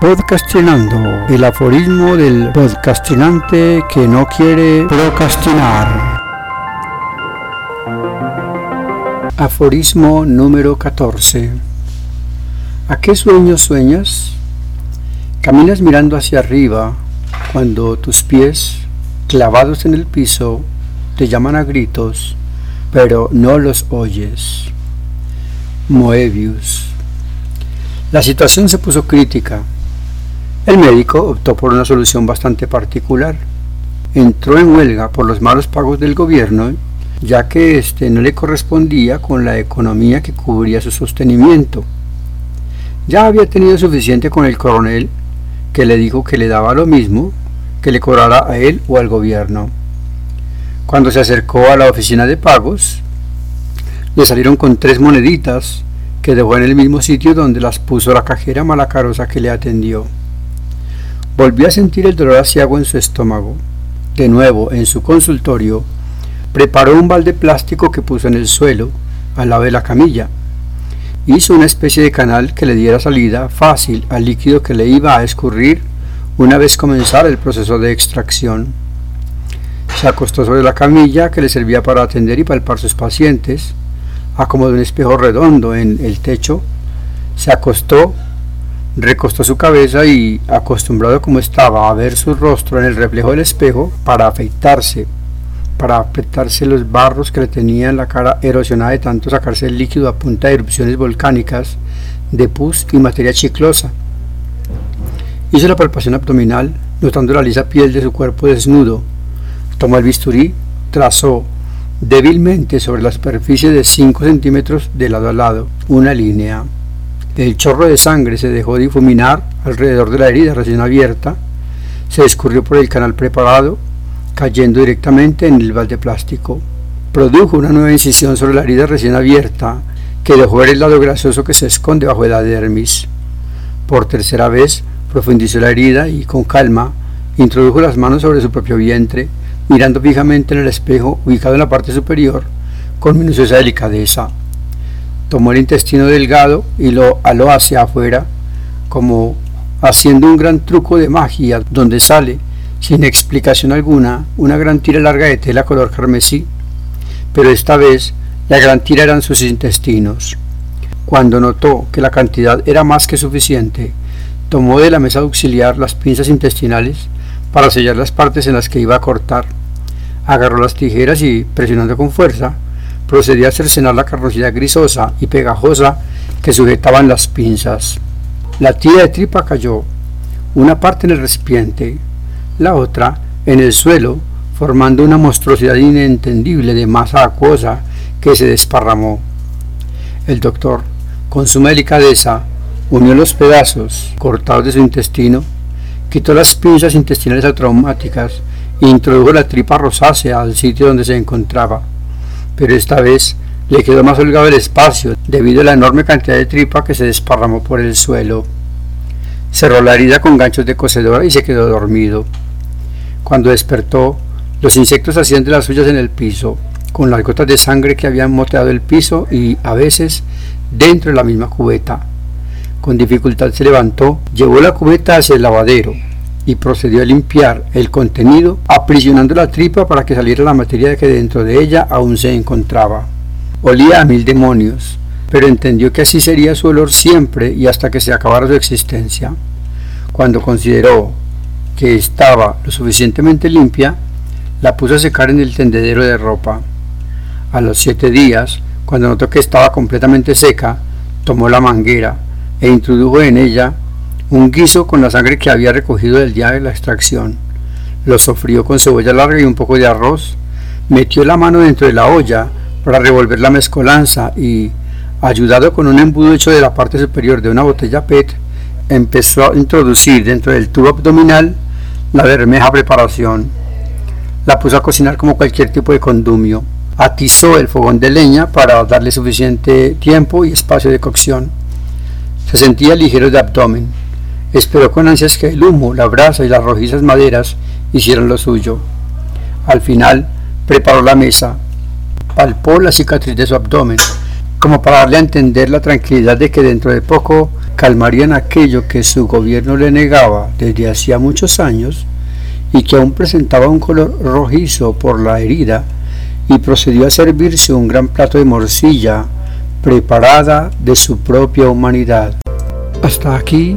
Podcastinando, el aforismo del podcastinante que no quiere procrastinar. Aforismo número 14. ¿A qué sueño sueñas? Caminas mirando hacia arriba cuando tus pies, clavados en el piso, te llaman a gritos, pero no los oyes. Moebius. La situación se puso crítica el médico optó por una solución bastante particular. Entró en huelga por los malos pagos del gobierno, ya que éste no le correspondía con la economía que cubría su sostenimiento. Ya había tenido suficiente con el coronel, que le dijo que le daba lo mismo que le cobrara a él o al gobierno. Cuando se acercó a la oficina de pagos, le salieron con tres moneditas que dejó en el mismo sitio donde las puso la cajera malacarosa que le atendió. Volvió a sentir el dolor asiago en su estómago. De nuevo, en su consultorio, preparó un balde plástico que puso en el suelo, al lado de la camilla. Hizo una especie de canal que le diera salida fácil al líquido que le iba a escurrir una vez comenzara el proceso de extracción. Se acostó sobre la camilla que le servía para atender y palpar sus pacientes, acomodó un espejo redondo en el techo, se acostó recostó su cabeza y, acostumbrado como estaba a ver su rostro en el reflejo del espejo, para afeitarse, para afeitarse los barros que le tenía en la cara erosionada de tanto sacarse el líquido a punta de erupciones volcánicas, de pus y materia chiclosa. Hizo la palpación abdominal, notando la lisa piel de su cuerpo desnudo. Tomó el bisturí, trazó débilmente sobre la superficie de 5 centímetros de lado a lado una línea. El chorro de sangre se dejó difuminar alrededor de la herida recién abierta, se escurrió por el canal preparado, cayendo directamente en el balde plástico. Produjo una nueva incisión sobre la herida recién abierta, que dejó ver el lado grasoso que se esconde bajo la dermis. Por tercera vez profundizó la herida y, con calma, introdujo las manos sobre su propio vientre, mirando fijamente en el espejo ubicado en la parte superior, con minuciosa delicadeza tomó el intestino delgado y lo aló hacia afuera, como haciendo un gran truco de magia, donde sale, sin explicación alguna, una gran tira larga de tela color carmesí, pero esta vez la gran tira eran sus intestinos. Cuando notó que la cantidad era más que suficiente, tomó de la mesa auxiliar las pinzas intestinales para sellar las partes en las que iba a cortar. Agarró las tijeras y, presionando con fuerza, procedía a cercenar la carrocería grisosa y pegajosa que sujetaban las pinzas. La tira de tripa cayó, una parte en el recipiente, la otra en el suelo, formando una monstruosidad inentendible de masa acuosa que se desparramó. El doctor, con suma delicadeza, unió los pedazos cortados de su intestino, quitó las pinzas intestinales traumáticas e introdujo la tripa rosácea al sitio donde se encontraba pero esta vez le quedó más holgado el espacio debido a la enorme cantidad de tripa que se desparramó por el suelo. Cerró la herida con ganchos de cocedora y se quedó dormido. Cuando despertó, los insectos hacían de las suyas en el piso, con las gotas de sangre que habían moteado el piso y, a veces, dentro de la misma cubeta. Con dificultad se levantó, llevó la cubeta hacia el lavadero, y procedió a limpiar el contenido, aprisionando la tripa para que saliera la materia que dentro de ella aún se encontraba. Olía a mil demonios, pero entendió que así sería su olor siempre y hasta que se acabara su existencia. Cuando consideró que estaba lo suficientemente limpia, la puso a secar en el tendedero de ropa. A los siete días, cuando notó que estaba completamente seca, tomó la manguera e introdujo en ella un guiso con la sangre que había recogido del día de la extracción. Lo sofrió con cebolla larga y un poco de arroz. Metió la mano dentro de la olla para revolver la mezcolanza y, ayudado con un embudo hecho de la parte superior de una botella PET, empezó a introducir dentro del tubo abdominal la bermeja preparación. La puso a cocinar como cualquier tipo de condumio. Atizó el fogón de leña para darle suficiente tiempo y espacio de cocción. Se sentía ligero de abdomen. Esperó con ansias que el humo, la brasa y las rojizas maderas hicieran lo suyo. Al final, preparó la mesa, palpó la cicatriz de su abdomen, como para darle a entender la tranquilidad de que dentro de poco calmarían aquello que su gobierno le negaba desde hacía muchos años y que aún presentaba un color rojizo por la herida, y procedió a servirse un gran plato de morcilla preparada de su propia humanidad. Hasta aquí,